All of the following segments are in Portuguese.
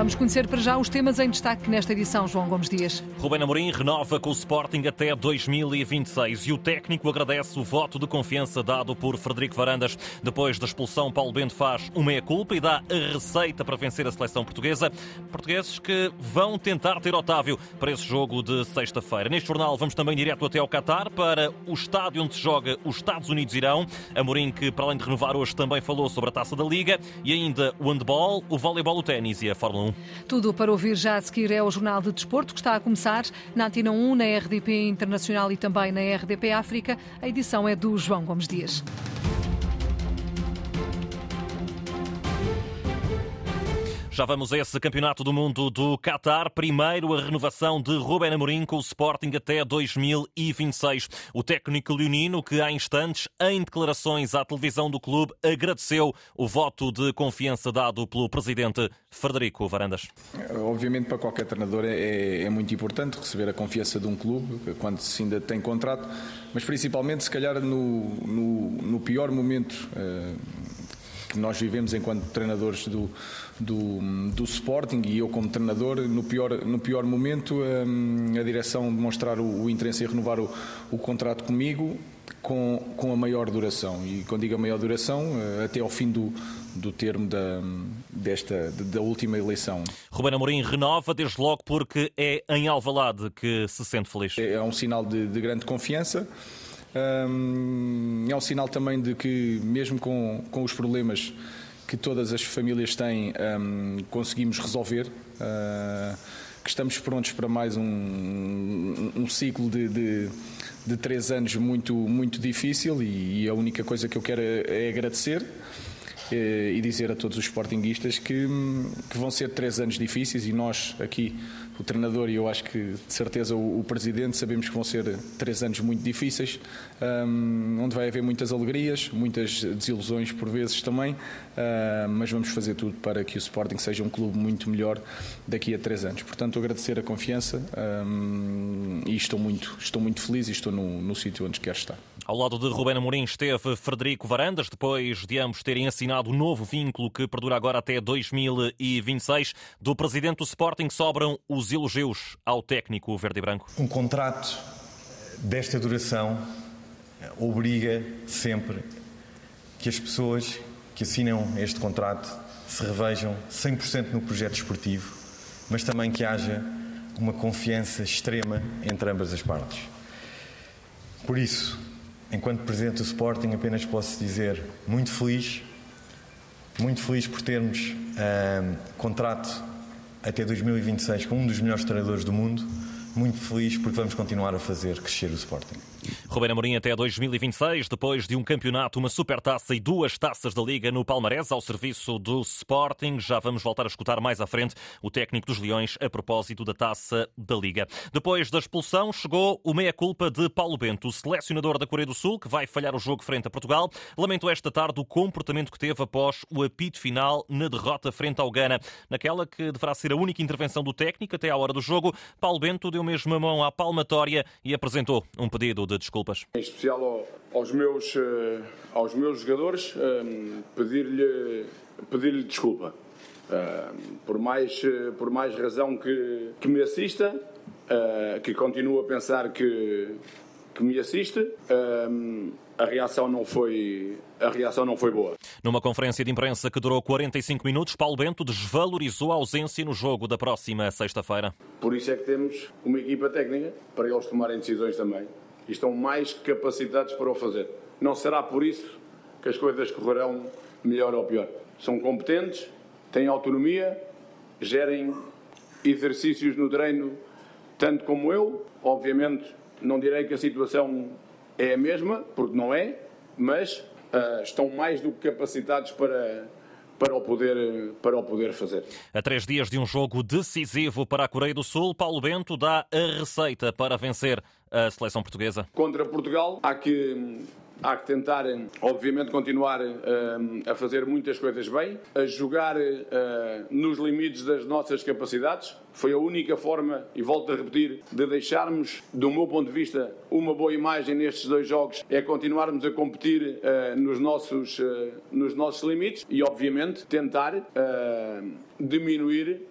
Vamos conhecer para já os temas em destaque nesta edição, João Gomes Dias. Rubén Amorim renova com o Sporting até 2026 e o técnico agradece o voto de confiança dado por Frederico Varandas. Depois da expulsão, Paulo Bento faz uma meia-culpa e dá a receita para vencer a seleção portuguesa. Portugueses que vão tentar ter Otávio para esse jogo de sexta-feira. Neste jornal vamos também direto até ao Qatar para o estádio onde se joga os Estados Unidos-Irão. Amorim que, para além de renovar hoje, também falou sobre a Taça da Liga e ainda o handball, o voleibol, o ténis e a Fórmula 1. Tudo para ouvir já a seguir é o Jornal de Desporto que está a começar na Antena 1, na RDP Internacional e também na RDP África. A edição é do João Gomes Dias. Já vamos a esse Campeonato do Mundo do Qatar. Primeiro, a renovação de Ruben Amorim com o Sporting até 2026. O técnico leonino, que há instantes, em declarações à televisão do clube, agradeceu o voto de confiança dado pelo presidente Frederico Varandas. Obviamente, para qualquer treinador é, é muito importante receber a confiança de um clube quando se ainda tem contrato, mas principalmente, se calhar, no, no, no pior momento. Uh, que nós vivemos enquanto treinadores do, do, do Sporting e eu como treinador, no pior, no pior momento, hum, a direção demonstrar o, o interesse em renovar o, o contrato comigo com, com a maior duração. E quando digo a maior duração, eh, até ao fim do, do termo da, desta, da última eleição. Ruben Amorim renova desde logo porque é em Alvalade que se sente feliz. É, é um sinal de, de grande confiança. Um, é um sinal também de que, mesmo com, com os problemas que todas as famílias têm, um, conseguimos resolver. Uh, que estamos prontos para mais um, um ciclo de, de, de, três anos muito, muito difícil e, e a única coisa que eu quero é, é agradecer eh, e dizer a todos os sportinguistas que, que vão ser três anos difíceis e nós aqui o treinador e eu acho que de certeza o, o presidente sabemos que vão ser três anos muito difíceis, um, onde vai haver muitas alegrias, muitas desilusões por vezes também, uh, mas vamos fazer tudo para que o Sporting seja um clube muito melhor daqui a três anos. Portanto, agradecer a confiança um, e estou muito, estou muito feliz e estou no, no sítio onde quero estar. Ao lado de Rubén Amorim esteve Frederico Varandas, depois de ambos terem assinado um novo vínculo que perdura agora até 2026. Do presidente do Sporting sobram os elogios ao técnico verde e branco. Um contrato desta duração obriga sempre que as pessoas que assinam este contrato se revejam 100% no projeto esportivo, mas também que haja uma confiança extrema entre ambas as partes. Por isso, enquanto Presidente do Sporting, apenas posso dizer muito feliz, muito feliz por termos uh, contrato até 2026 com um dos melhores treinadores do mundo, muito feliz porque vamos continuar a fazer crescer o Sporting. Rubén Amorim até 2026, depois de um campeonato, uma supertaça e duas taças da Liga no Palmarés ao serviço do Sporting. Já vamos voltar a escutar mais à frente o técnico dos Leões a propósito da taça da Liga. Depois da expulsão, chegou o meia-culpa de Paulo Bento, o selecionador da Coreia do Sul, que vai falhar o jogo frente a Portugal. Lamentou esta tarde o comportamento que teve após o apito final na derrota frente ao Ghana. Naquela que deverá ser a única intervenção do técnico até à hora do jogo, Paulo Bento deu mesmo a mão à palmatória e apresentou um pedido de desculpas. Em especial ao, aos, meus, uh, aos meus jogadores, um, ehm, pedir-lhe pedir desculpa. Uh, por, mais, por mais razão que, que me assista, que continue a pensar que, que me assiste, a reação não foi a reação não foi boa. Numa conferência de imprensa que durou 45 minutos, Paulo Bento desvalorizou a ausência no jogo da próxima sexta-feira. Por isso é que temos uma equipa técnica para eles tomarem decisões também e estão mais capacitados para o fazer. Não será por isso que as coisas correrão melhor ou pior. São competentes, têm autonomia, gerem exercícios no treino tanto como eu. Obviamente, não direi que a situação é a mesma, porque não é, mas uh, estão mais do que capacitados para, para o, poder, para o poder fazer. A três dias de um jogo decisivo para a Coreia do Sul, Paulo Bento dá a receita para vencer a seleção portuguesa. Contra Portugal, há que há que tentar, obviamente, continuar uh, a fazer muitas coisas bem, a jogar uh, nos limites das nossas capacidades. Foi a única forma, e volto a repetir, de deixarmos, do meu ponto de vista, uma boa imagem nestes dois jogos, é continuarmos a competir nos, nossos, nos nossos limites e, obviamente, tentar diminuir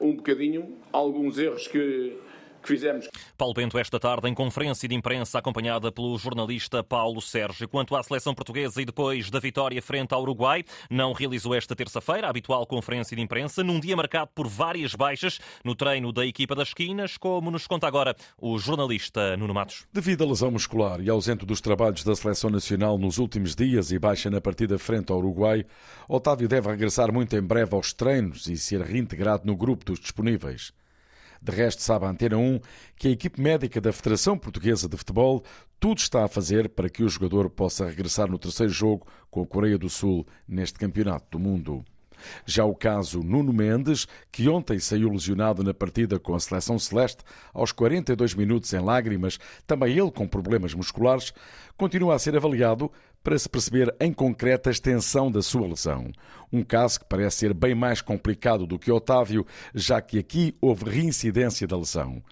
um bocadinho alguns erros que que fizemos. Paulo Bento, esta tarde, em conferência de imprensa acompanhada pelo jornalista Paulo Sérgio. Quanto à seleção portuguesa e depois da vitória frente ao Uruguai, não realizou esta terça-feira a habitual conferência de imprensa, num dia marcado por várias baixas no treino da equipa das esquinas, como nos conta agora o jornalista Nuno Matos. Devido à lesão muscular e ausente dos trabalhos da seleção nacional nos últimos dias e baixa na partida frente ao Uruguai, Otávio deve regressar muito em breve aos treinos e ser reintegrado no grupo dos disponíveis. De resto, sabe a Antena 1 que a equipe médica da Federação Portuguesa de Futebol tudo está a fazer para que o jogador possa regressar no terceiro jogo com a Coreia do Sul neste Campeonato do Mundo. Já o caso Nuno Mendes, que ontem saiu lesionado na partida com a seleção celeste, aos 42 minutos em lágrimas, também ele com problemas musculares, continua a ser avaliado para se perceber em concreto a extensão da sua lesão. Um caso que parece ser bem mais complicado do que Otávio, já que aqui houve reincidência da lesão.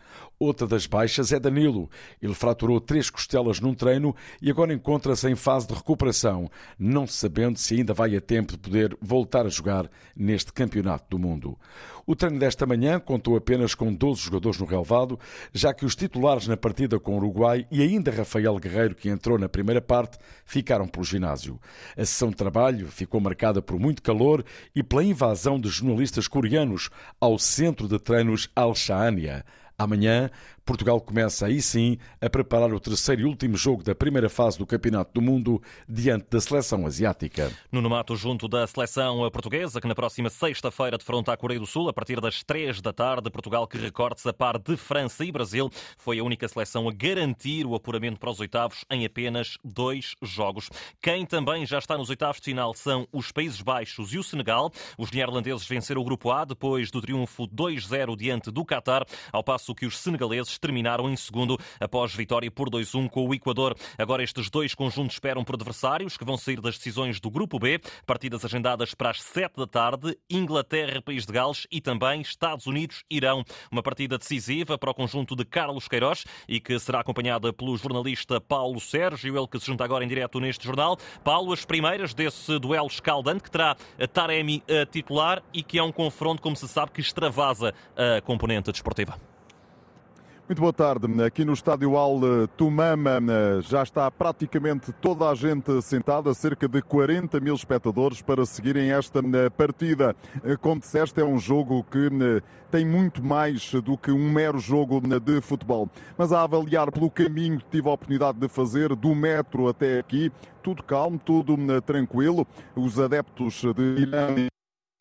Outra das baixas é Danilo. Ele fraturou três costelas num treino e agora encontra-se em fase de recuperação, não sabendo se ainda vai a tempo de poder voltar a jogar neste Campeonato do Mundo. O treino desta manhã contou apenas com 12 jogadores no relevado, já que os titulares na partida com o Uruguai e ainda Rafael Guerreiro, que entrou na primeira parte, ficaram pelo ginásio. A sessão de trabalho ficou marcada por muito calor e pela invasão de jornalistas coreanos ao centro de treinos Al-Shaania. Amanhã, Portugal começa aí sim a preparar o terceiro e último jogo da primeira fase do Campeonato do Mundo diante da seleção asiática. Nuno Mato, junto da seleção portuguesa, que na próxima sexta-feira defronta a Coreia do Sul, a partir das três da tarde, Portugal que recorde-se a par de França e Brasil, foi a única seleção a garantir o apuramento para os oitavos em apenas dois jogos. Quem também já está nos oitavos de final são os Países Baixos e o Senegal. Os neerlandeses venceram o Grupo A depois do triunfo 2-0 diante do Qatar, ao passo que os senegaleses terminaram em segundo após vitória por 2-1 com o Equador. Agora estes dois conjuntos esperam por adversários que vão sair das decisões do Grupo B, partidas agendadas para as 7 da tarde, Inglaterra, País de Gales e também Estados Unidos, Irão. Uma partida decisiva para o conjunto de Carlos Queiroz e que será acompanhada pelo jornalista Paulo Sérgio, ele que se junta agora em direto neste jornal. Paulo, as primeiras desse duelo escaldante que terá Taremi a titular e que é um confronto, como se sabe, que extravasa a componente desportiva. Muito boa tarde. Aqui no Estádio Al Tumama já está praticamente toda a gente sentada, cerca de 40 mil espectadores para seguirem esta partida. Como disseste, é um jogo que tem muito mais do que um mero jogo de futebol. Mas a avaliar pelo caminho que tive a oportunidade de fazer, do metro até aqui, tudo calmo, tudo tranquilo. Os adeptos de Irã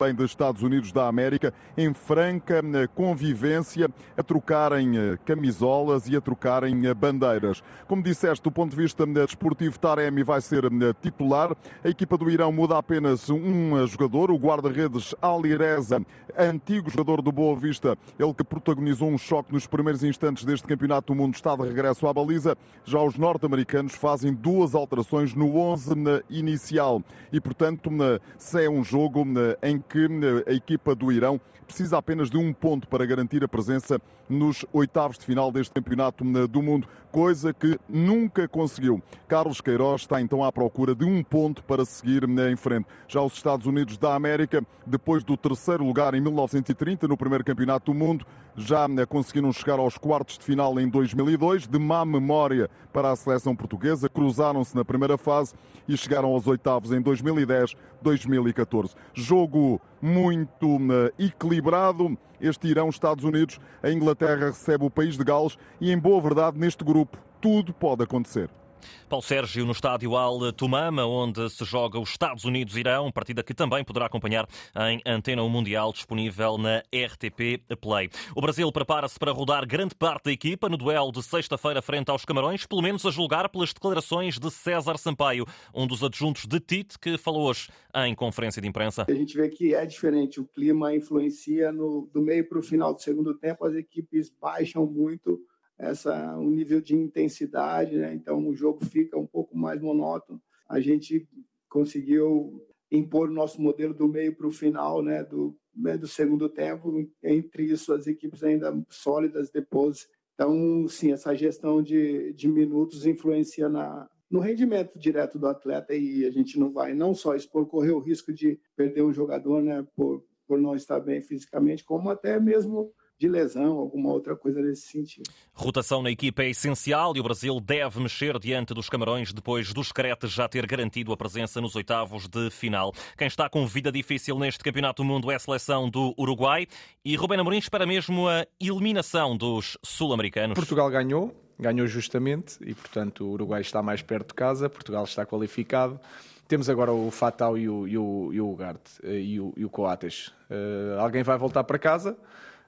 também dos Estados Unidos da América, em franca eh, convivência, a trocarem eh, camisolas e a trocarem eh, bandeiras. Como disseste, do ponto de vista desportivo, Taremi vai ser titular. A equipa do Irão muda apenas um jogador, o guarda-redes Ali Reza, antigo jogador do Boa Vista, ele que protagonizou um choque nos primeiros instantes deste Campeonato do Mundo, está de regresso à baliza. Já os norte-americanos fazem duas alterações no 11 inicial e, portanto, se é um jogo em a equipa do Irão precisa apenas de um ponto para garantir a presença nos oitavos de final deste campeonato do mundo, coisa que nunca conseguiu. Carlos Queiroz está então à procura de um ponto para seguir em frente. Já os Estados Unidos da América, depois do terceiro lugar em 1930 no primeiro campeonato do mundo, já conseguiram chegar aos quartos de final em 2002, de má memória para a seleção portuguesa, cruzaram-se na primeira fase e chegaram aos oitavos em 2010, 2014. Jogo muito equilibrado. Este Irão, Estados Unidos, a Inglaterra recebe o país de Gales e, em boa verdade, neste grupo, tudo pode acontecer. Paulo Sérgio no estádio Al Tumama, onde se joga os Estados Unidos-Irão, partida que também poderá acompanhar em Antena Mundial, disponível na RTP Play. O Brasil prepara-se para rodar grande parte da equipa no duelo de sexta-feira frente aos Camarões, pelo menos a julgar pelas declarações de César Sampaio, um dos adjuntos de Tite, que falou hoje em conferência de imprensa. A gente vê que é diferente, o clima influencia no, do meio para o final do segundo tempo, as equipes baixam muito essa um nível de intensidade, né? então o jogo fica um pouco mais monótono. A gente conseguiu impor o nosso modelo do meio para o final, né? do, né? do segundo tempo, entre isso as equipes ainda sólidas depois. Então, sim, essa gestão de, de minutos influencia na, no rendimento direto do atleta e a gente não vai não só expor, correr o risco de perder um jogador né, por, por não estar bem fisicamente, como até mesmo de lesão, alguma outra coisa nesse sentido. Rotação na equipa é essencial e o Brasil deve mexer diante dos Camarões depois dos Cretes já ter garantido a presença nos oitavos de final. Quem está com vida difícil neste Campeonato do Mundo é a seleção do Uruguai e Rubén Amorim espera mesmo a eliminação dos sul-americanos. Portugal ganhou, ganhou justamente e, portanto, o Uruguai está mais perto de casa, Portugal está qualificado. Temos agora o Fatal e o, e o, e o Ugarte eh, e o, e o Coates. Uh, alguém vai voltar para casa.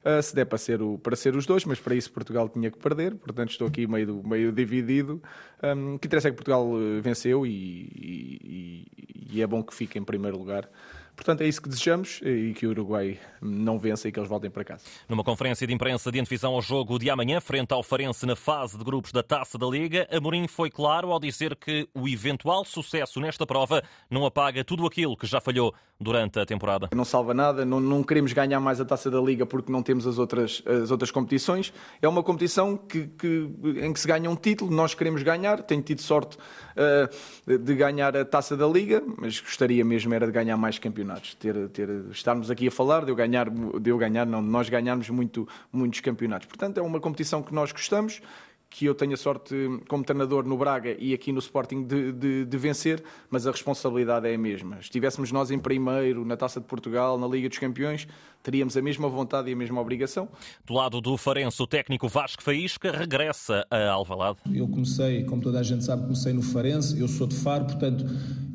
Uh, se der para ser, o, para ser os dois, mas para isso Portugal tinha que perder, portanto estou aqui meio, meio dividido. Um, que interessa é que Portugal venceu e, e, e é bom que fique em primeiro lugar. Portanto, é isso que desejamos e que o Uruguai não vença e que eles voltem para casa. Numa conferência de imprensa de antevisão ao jogo de amanhã, frente ao Farense na fase de grupos da Taça da Liga, Amorim foi claro ao dizer que o eventual sucesso nesta prova não apaga tudo aquilo que já falhou durante a temporada. Não salva nada, não, não queremos ganhar mais a Taça da Liga porque não temos as outras, as outras competições. É uma competição que, que em que se ganha um título, nós queremos ganhar. Tenho tido sorte uh, de ganhar a Taça da Liga, mas gostaria mesmo era de ganhar mais campeonatos. Ter, ter, estarmos aqui a falar de eu ganhar, de eu ganhar não, nós ganharmos muito, muitos campeonatos. Portanto, é uma competição que nós gostamos que eu tenho a sorte, como treinador no Braga e aqui no Sporting, de, de, de, vencer, mas a responsabilidade é a mesma. Estivéssemos nós em primeiro, na Taça de Portugal, na Liga dos Campeões, teríamos a mesma vontade e a mesma obrigação. Do lado do Farense, o técnico Vasco Faísca regressa a Alvalade. Eu comecei, como toda a gente sabe, comecei no Farense, eu sou de Faro, portanto,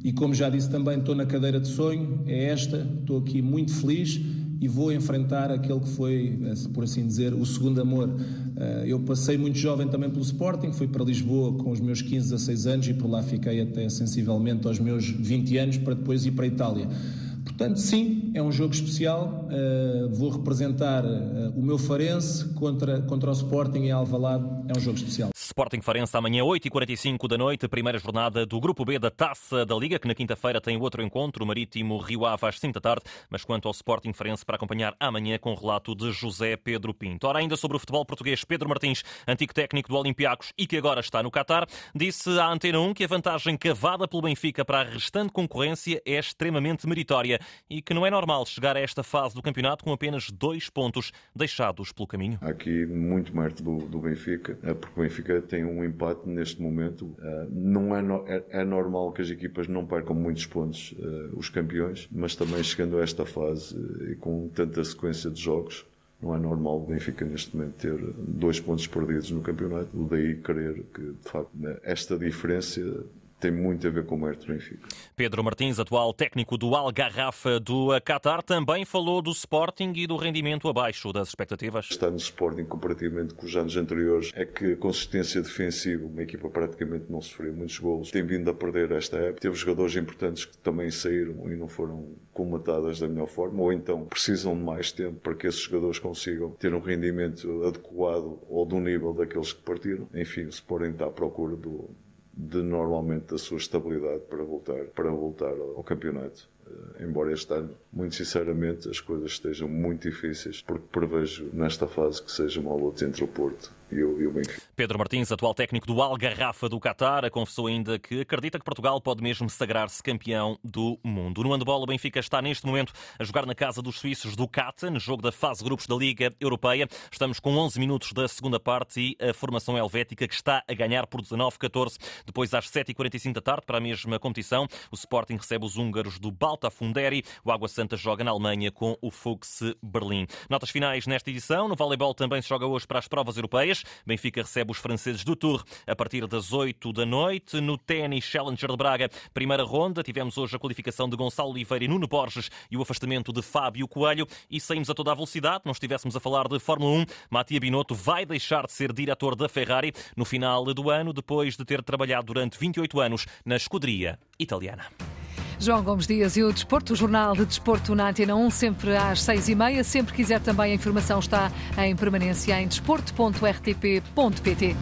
e como já disse também, estou na cadeira de sonho, é esta, estou aqui muito feliz e vou enfrentar aquele que foi, por assim dizer, o segundo amor. Eh, eu passei muito jovem também pelo Sporting, fui para Lisboa com os meus 15, 16 anos e por lá fiquei até sensivelmente aos meus 20 anos para depois ir para a Itália. Portanto, sim, é um jogo especial. Uh, vou representar uh, o meu Farense contra, contra o Sporting em Alvalade. É um jogo especial. Sporting Farense amanhã 8h45 da noite, primeira jornada do Grupo B da Taça da Liga, que na quinta-feira tem outro encontro, o Marítimo Rio Ave às 5 da tarde, mas quanto ao Sporting Farense para acompanhar amanhã com o relato de José Pedro Pinto. Ora, ainda sobre o futebol português, Pedro Martins, antigo técnico do Olympiacos e que agora está no Qatar, disse à Antena 1 que a vantagem cavada pelo Benfica para a restante concorrência é extremamente meritória e que não é normal chegar a esta fase do campeonato com apenas dois pontos deixados pelo caminho. Há aqui muito mérito do, do Benfica, é porque o Benfica tem um empate neste momento. Eh, não é, no, é, é, normal que as equipas não percam muitos pontos, eh, os campeões, mas também chegando a esta fase e com tanta sequência de jogos, não é normal o Benfica neste momento ter dois pontos perdidos no campeonato. Daí querer que, de facto, esta diferença tem muito a ver com o mérito do Benfica. Pedro Martins, atual técnico do Algarrafa do Qatar, também falou do Sporting e do rendimento abaixo das expectativas. Está no Sporting, comparativamente com os anos anteriores, é que a consistência defensiva, uma equipa praticamente não sofreu muitos golos, tem vindo a perder esta época. Teve jogadores importantes que também saíram e não foram comatadas da melhor forma, ou então precisam de mais tempo para que esses jogadores consigam ter um rendimento adequado ou do nível daqueles que partiram. Enfim, o Sporting está à procura do, de normalmente da sua estabilidade para voltar, para voltar ao campeonato. Eh, embora este ano, muito sinceramente, as coisas estejam muito difíceis, porque prevejo nesta fase que seja uma luta entre o Porto e o, e o Benfica. Pedro Martins, atual técnico do Algarrafa do Qatar, confessou ainda que acredita que Portugal pode mesmo sagrar-se campeão do mundo. No handball, o Benfica está neste momento a jogar na casa dos suíços do Catan, jogo da fase grupos da Liga Europeia. Estamos com 11 minutos da segunda parte e a formação helvética que está a ganhar por 19-14. Depois, às 7h45 da tarde, para a mesma competição, o Sporting recebe os húngaros do Balta Funderi. O Água Santa joga na Alemanha com o Fuchs Berlim. Notas finais nesta edição. No voleibol também se joga hoje para as provas europeias. Benfica recebe os franceses do Tour a partir das 8 da noite. No ténis Challenger de Braga, primeira ronda, tivemos hoje a qualificação de Gonçalo Oliveira e Nuno Borges e o afastamento de Fábio Coelho e saímos a toda a velocidade. Não estivéssemos a falar de Fórmula 1. Matia Binotto vai deixar de ser diretor da Ferrari no final do ano, depois de ter trabalhado durante 28 anos na escuderia italiana. João Gomes Dias e o Desporto, o Jornal de Desporto na Antena 1, sempre às seis e meia. Sempre quiser também a informação está em permanência em desporto.rtp.pt.